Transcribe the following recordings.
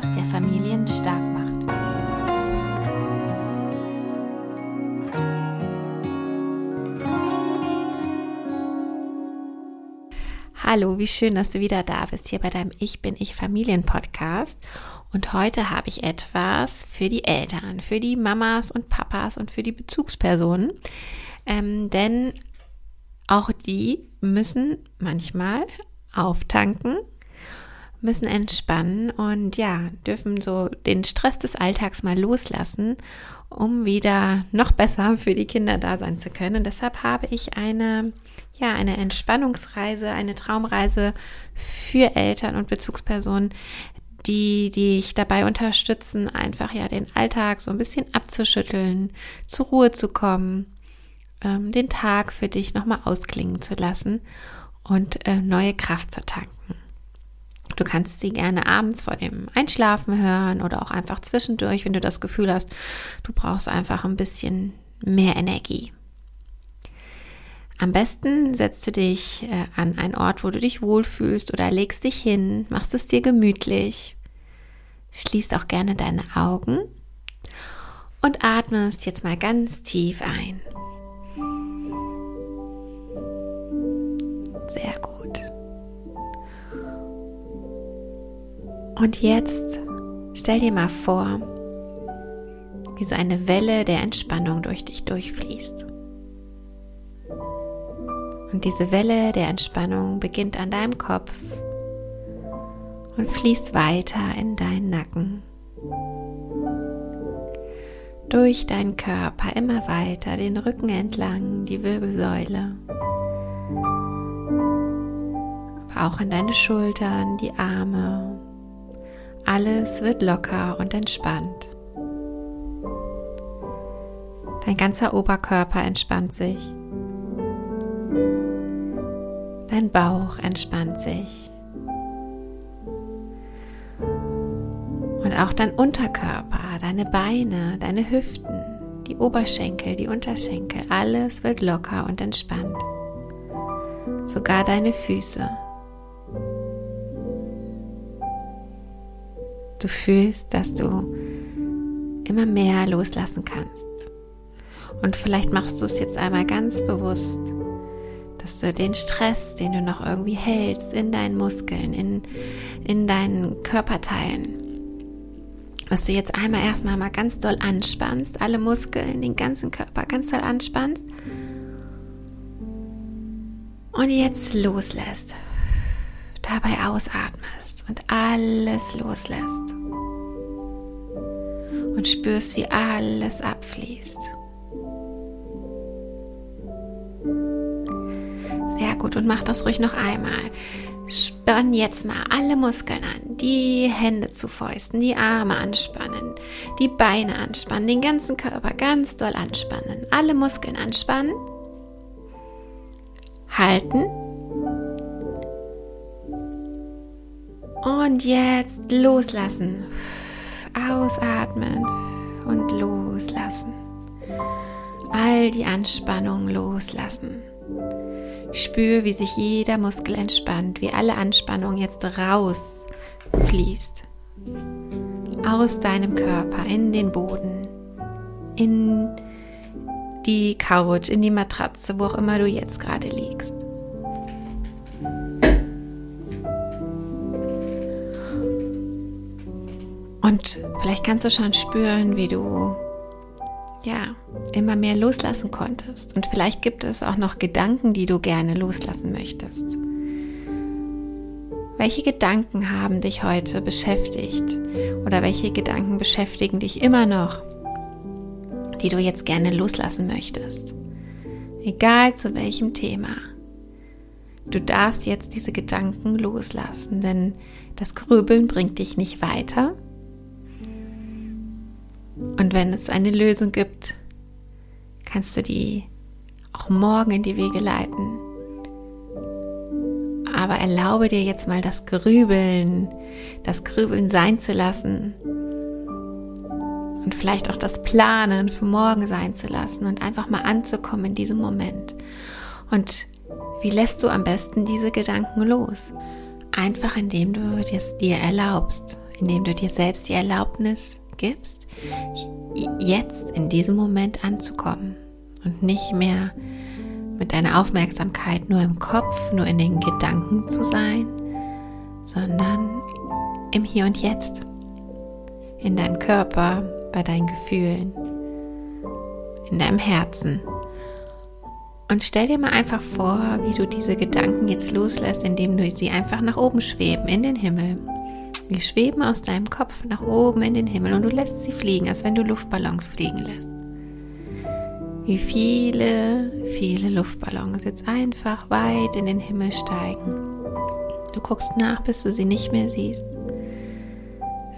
Podcast, der Familien stark macht. Hallo, wie schön, dass du wieder da bist hier bei deinem Ich bin ich Familien Podcast. Und heute habe ich etwas für die Eltern, für die Mamas und Papas und für die Bezugspersonen. Ähm, denn auch die müssen manchmal auftanken, müssen entspannen und ja, dürfen so den Stress des Alltags mal loslassen, um wieder noch besser für die Kinder da sein zu können. Und deshalb habe ich eine, ja, eine Entspannungsreise, eine Traumreise für Eltern und Bezugspersonen, die dich dabei unterstützen, einfach ja den Alltag so ein bisschen abzuschütteln, zur Ruhe zu kommen, ähm, den Tag für dich nochmal ausklingen zu lassen und äh, neue Kraft zu tanken. Du kannst sie gerne abends vor dem Einschlafen hören oder auch einfach zwischendurch, wenn du das Gefühl hast, du brauchst einfach ein bisschen mehr Energie. Am besten setzt du dich äh, an einen Ort, wo du dich wohlfühlst oder legst dich hin, machst es dir gemütlich, schließt auch gerne deine Augen und atmest jetzt mal ganz tief ein. Und jetzt stell dir mal vor, wie so eine Welle der Entspannung durch dich durchfließt. Und diese Welle der Entspannung beginnt an deinem Kopf und fließt weiter in deinen Nacken. Durch deinen Körper immer weiter, den Rücken entlang, die Wirbelsäule auch in deine Schultern, die Arme. Alles wird locker und entspannt. Dein ganzer Oberkörper entspannt sich. Dein Bauch entspannt sich. Und auch dein Unterkörper, deine Beine, deine Hüften, die Oberschenkel, die Unterschenkel, alles wird locker und entspannt. Sogar deine Füße. Du fühlst, dass du immer mehr loslassen kannst. Und vielleicht machst du es jetzt einmal ganz bewusst, dass du den Stress, den du noch irgendwie hältst in deinen Muskeln, in, in deinen Körperteilen, dass du jetzt einmal erstmal mal ganz doll anspannst, alle Muskeln, den ganzen Körper ganz doll anspannst und jetzt loslässt dabei ausatmest und alles loslässt. Und spürst, wie alles abfließt. Sehr gut. Und mach das ruhig noch einmal. Spann jetzt mal alle Muskeln an, die Hände zu Fäusten, die Arme anspannen, die Beine anspannen, den ganzen Körper ganz doll anspannen, alle Muskeln anspannen, halten Und jetzt loslassen. Ausatmen und loslassen. All die Anspannung loslassen. Spür, wie sich jeder Muskel entspannt, wie alle Anspannung jetzt rausfließt. Aus deinem Körper in den Boden, in die Couch, in die Matratze, wo auch immer du jetzt gerade liegst. Und vielleicht kannst du schon spüren, wie du ja immer mehr loslassen konntest. Und vielleicht gibt es auch noch Gedanken, die du gerne loslassen möchtest. Welche Gedanken haben dich heute beschäftigt? Oder welche Gedanken beschäftigen dich immer noch, die du jetzt gerne loslassen möchtest? Egal zu welchem Thema. Du darfst jetzt diese Gedanken loslassen, denn das Grübeln bringt dich nicht weiter und wenn es eine Lösung gibt, kannst du die auch morgen in die Wege leiten. Aber erlaube dir jetzt mal das Grübeln, das Grübeln sein zu lassen und vielleicht auch das Planen für morgen sein zu lassen und einfach mal anzukommen in diesem Moment. Und wie lässt du am besten diese Gedanken los? Einfach indem du es dir erlaubst, indem du dir selbst die Erlaubnis gibst, jetzt in diesem Moment anzukommen und nicht mehr mit deiner Aufmerksamkeit nur im Kopf, nur in den Gedanken zu sein, sondern im Hier und Jetzt, in deinem Körper, bei deinen Gefühlen, in deinem Herzen. Und stell dir mal einfach vor, wie du diese Gedanken jetzt loslässt, indem du sie einfach nach oben schweben in den Himmel. Die schweben aus deinem Kopf nach oben in den Himmel und du lässt sie fliegen, als wenn du Luftballons fliegen lässt. Wie viele, viele Luftballons jetzt einfach weit in den Himmel steigen. Du guckst nach, bis du sie nicht mehr siehst.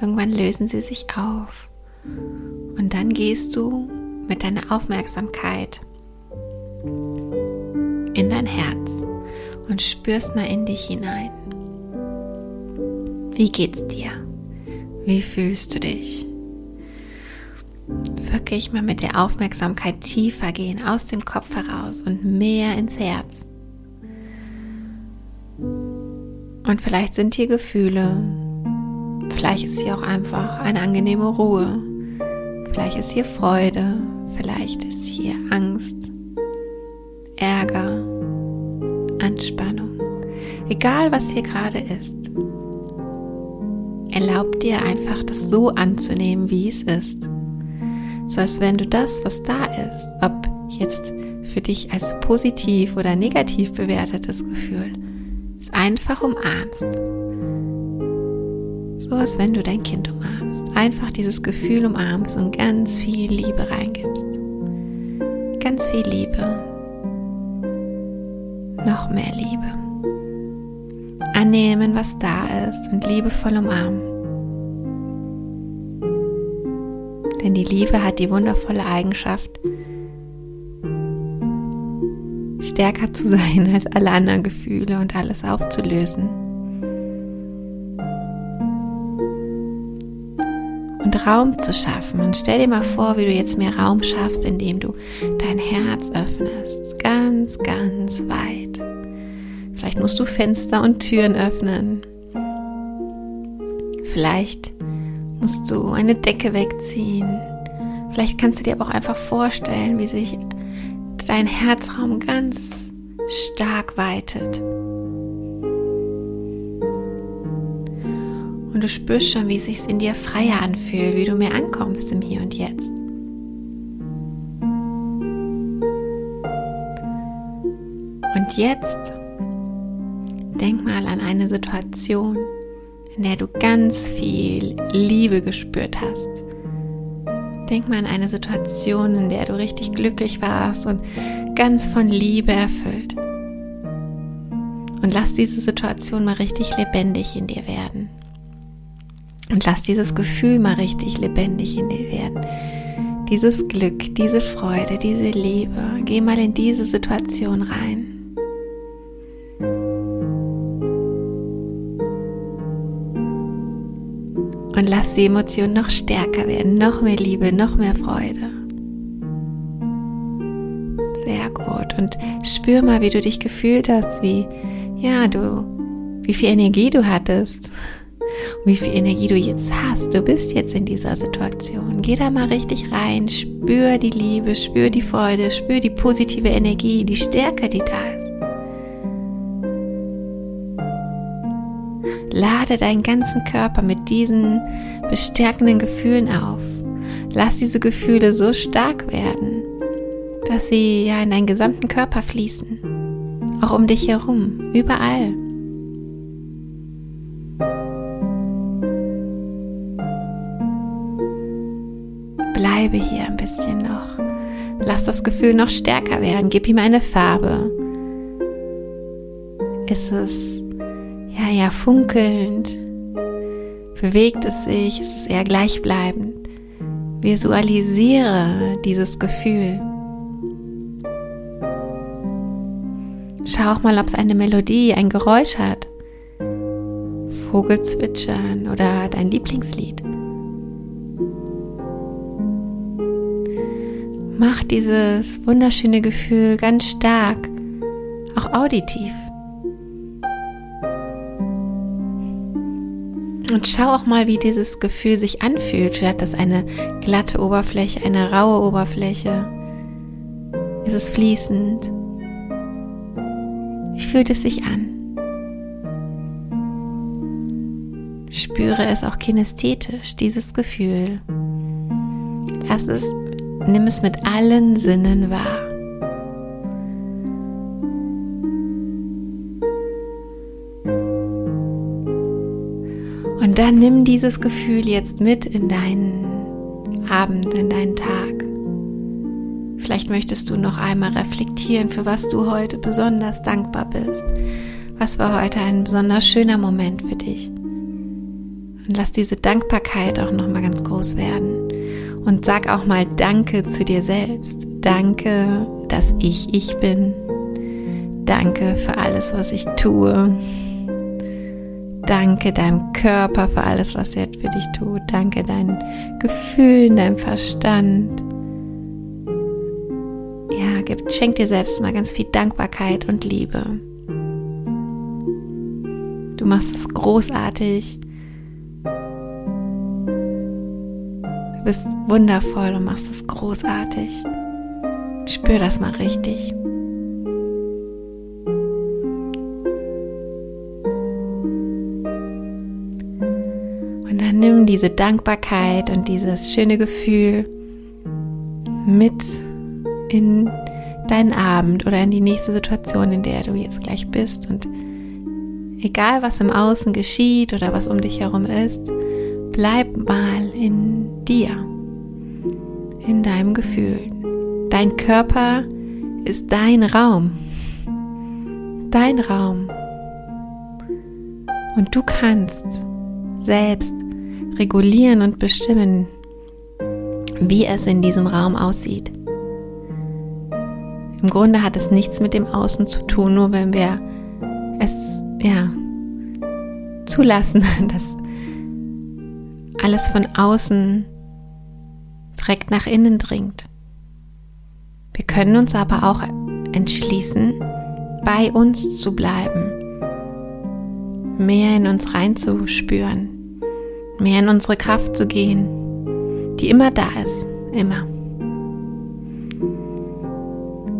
Irgendwann lösen sie sich auf. Und dann gehst du mit deiner Aufmerksamkeit in dein Herz und spürst mal in dich hinein. Wie geht's dir? Wie fühlst du dich? Wirklich mal mit der Aufmerksamkeit tiefer gehen, aus dem Kopf heraus und mehr ins Herz. Und vielleicht sind hier Gefühle, vielleicht ist hier auch einfach eine angenehme Ruhe, vielleicht ist hier Freude, vielleicht ist hier Angst, Ärger, Anspannung. Egal was hier gerade ist, erlaub dir einfach, das so anzunehmen, wie es ist. So als wenn du das, was da ist, ob jetzt für dich als positiv oder negativ bewertetes Gefühl, es einfach umarmst. So als wenn du dein Kind umarmst. Einfach dieses Gefühl umarmst und ganz viel Liebe reingibst. Ganz viel Liebe noch mehr Liebe. Annehmen, was da ist und liebevoll umarmen. Denn die Liebe hat die wundervolle Eigenschaft, stärker zu sein als alle anderen Gefühle und alles aufzulösen. Und Raum zu schaffen. Und stell dir mal vor, wie du jetzt mehr Raum schaffst, indem du dein Herz öffnest. Ganz, ganz weit. Vielleicht musst du Fenster und Türen öffnen. Vielleicht musst du eine Decke wegziehen. Vielleicht kannst du dir aber auch einfach vorstellen, wie sich dein Herzraum ganz stark weitet. Und du spürst schon, wie es sich in dir freier anfühlt, wie du mehr ankommst im Hier und Jetzt. Und jetzt denk mal an eine Situation, in der du ganz viel Liebe gespürt hast. Denk mal an eine Situation, in der du richtig glücklich warst und ganz von Liebe erfüllt. Und lass diese Situation mal richtig lebendig in dir werden. Und lass dieses Gefühl mal richtig lebendig in dir werden. Dieses Glück, diese Freude, diese Liebe. Geh mal in diese Situation rein. Und lass die Emotionen noch stärker werden, noch mehr Liebe, noch mehr Freude. Sehr gut. Und spür mal, wie du dich gefühlt hast, wie, ja, du, wie viel Energie du hattest. Wie viel Energie du jetzt hast. Du bist jetzt in dieser Situation. Geh da mal richtig rein. Spür die Liebe, spür die Freude, spür die positive Energie, die Stärke, die da ist. Lade deinen ganzen Körper mit diesen bestärkenden Gefühlen auf. Lass diese Gefühle so stark werden, dass sie ja in deinen gesamten Körper fließen. Auch um dich herum, überall. Bleibe hier ein bisschen noch. Lass das Gefühl noch stärker werden. Gib ihm eine Farbe. Ist es ja, funkelnd? Bewegt es sich? Ist es eher gleichbleibend? Visualisiere dieses Gefühl. Schau auch mal, ob es eine Melodie, ein Geräusch hat. Vogelzwitschern oder dein Lieblingslied. Mach dieses wunderschöne Gefühl ganz stark, auch auditiv. Und schau auch mal, wie dieses Gefühl sich anfühlt. Hat das eine glatte Oberfläche, eine raue Oberfläche? Ist es fließend? Wie fühlt es sich an? Spüre es auch kinästhetisch, dieses Gefühl. Lass es, nimm es mit allen Sinnen wahr. Und dann nimm dieses Gefühl jetzt mit in deinen Abend, in deinen Tag. Vielleicht möchtest du noch einmal reflektieren, für was du heute besonders dankbar bist. Was war heute ein besonders schöner Moment für dich? Und lass diese Dankbarkeit auch noch mal ganz groß werden. Und sag auch mal Danke zu dir selbst. Danke, dass ich ich bin. Danke für alles, was ich tue. Danke deinem Körper für alles, was er für dich tut. Danke deinen Gefühlen, deinem Verstand. Ja, gib, schenk dir selbst mal ganz viel Dankbarkeit und Liebe. Du machst es großartig. Du bist wundervoll und machst es großartig. Spür das mal richtig. Und dann nimm diese Dankbarkeit und dieses schöne Gefühl mit in deinen Abend oder in die nächste Situation, in der du jetzt gleich bist. Und egal was im Außen geschieht oder was um dich herum ist, bleib mal in dir, in deinem Gefühl. Dein Körper ist dein Raum, dein Raum. Und du kannst selbst regulieren und bestimmen, wie es in diesem Raum aussieht. Im Grunde hat es nichts mit dem Außen zu tun, nur wenn wir es ja zulassen, dass alles von außen direkt nach innen dringt. Wir können uns aber auch entschließen, bei uns zu bleiben, mehr in uns reinzuspüren, mehr in unsere Kraft zu gehen, die immer da ist, immer.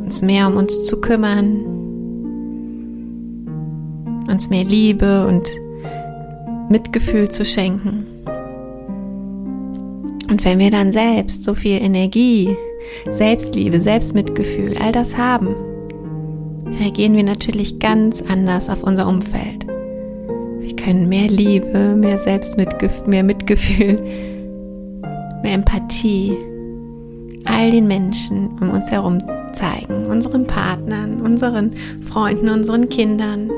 Uns mehr um uns zu kümmern, uns mehr Liebe und Mitgefühl zu schenken. Und wenn wir dann selbst so viel Energie, Selbstliebe, Selbstmitgefühl, all das haben, reagieren wir natürlich ganz anders auf unser Umfeld. Können mehr Liebe, mehr Selbstmitgefühl, mehr Mitgefühl, mehr Empathie all den Menschen um uns herum zeigen, unseren Partnern, unseren Freunden, unseren Kindern.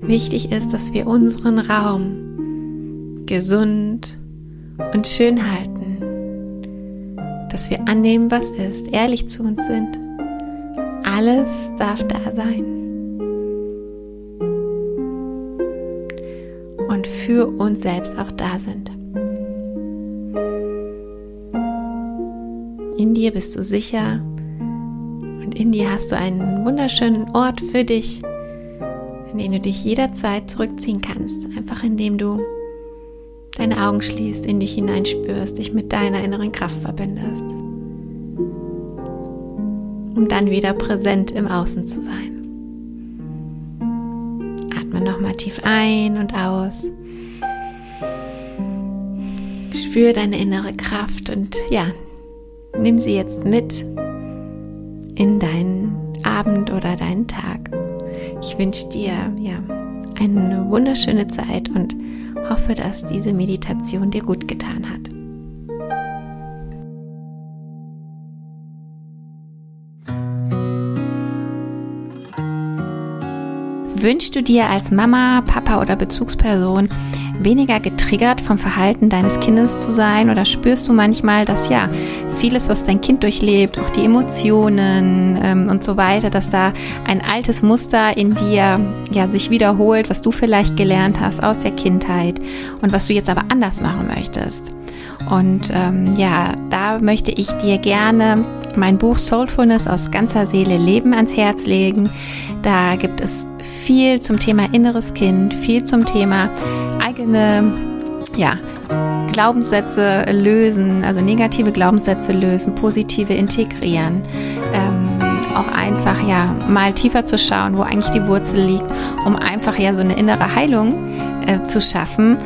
Wichtig ist, dass wir unseren Raum gesund und schön halten, dass wir annehmen, was ist, ehrlich zu uns sind. Alles darf da sein. Und für uns selbst auch da sind. In dir bist du sicher und in dir hast du einen wunderschönen Ort für dich, in den du dich jederzeit zurückziehen kannst, einfach indem du deine Augen schließt, in dich hineinspürst, dich mit deiner inneren Kraft verbindest, um dann wieder präsent im Außen zu sein. Atme tief ein und aus. Spür deine innere Kraft und ja, nimm sie jetzt mit in deinen Abend oder deinen Tag. Ich wünsche dir ja eine wunderschöne Zeit und hoffe, dass diese Meditation dir gut getan hat. Wünschst du dir als Mama, Papa oder Bezugsperson weniger getriggert vom Verhalten deines Kindes zu sein oder spürst du manchmal, dass ja vieles, was dein Kind durchlebt, auch die Emotionen ähm, und so weiter, dass da ein altes Muster in dir ja sich wiederholt, was du vielleicht gelernt hast aus der Kindheit und was du jetzt aber anders machen möchtest. Und ähm, ja, da möchte ich dir gerne mein Buch Soulfulness aus ganzer Seele Leben ans Herz legen. Da gibt es viel zum Thema inneres Kind, viel zum Thema eigene, ja, Glaubenssätze lösen, also negative Glaubenssätze lösen, positive integrieren. Ähm, auch einfach ja mal tiefer zu schauen, wo eigentlich die Wurzel liegt, um einfach ja so eine innere Heilung äh, zu schaffen,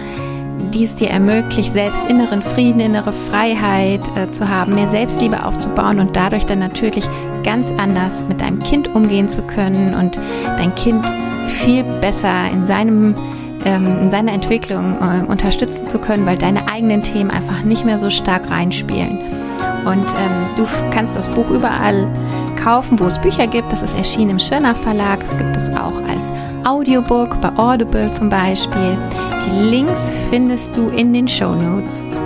die es dir ermöglicht, selbst inneren Frieden, innere Freiheit äh, zu haben, mehr Selbstliebe aufzubauen und dadurch dann natürlich ganz anders mit deinem Kind umgehen zu können und dein Kind viel besser in seinem ähm, in seiner Entwicklung äh, unterstützen zu können, weil deine eigenen Themen einfach nicht mehr so stark reinspielen. Und ähm, du kannst das Buch überall kaufen, wo es Bücher gibt. Das ist erschienen im Schöner Verlag. Es gibt es auch als Audiobook bei Audible zum Beispiel. Die Links findest du in den Show Notes.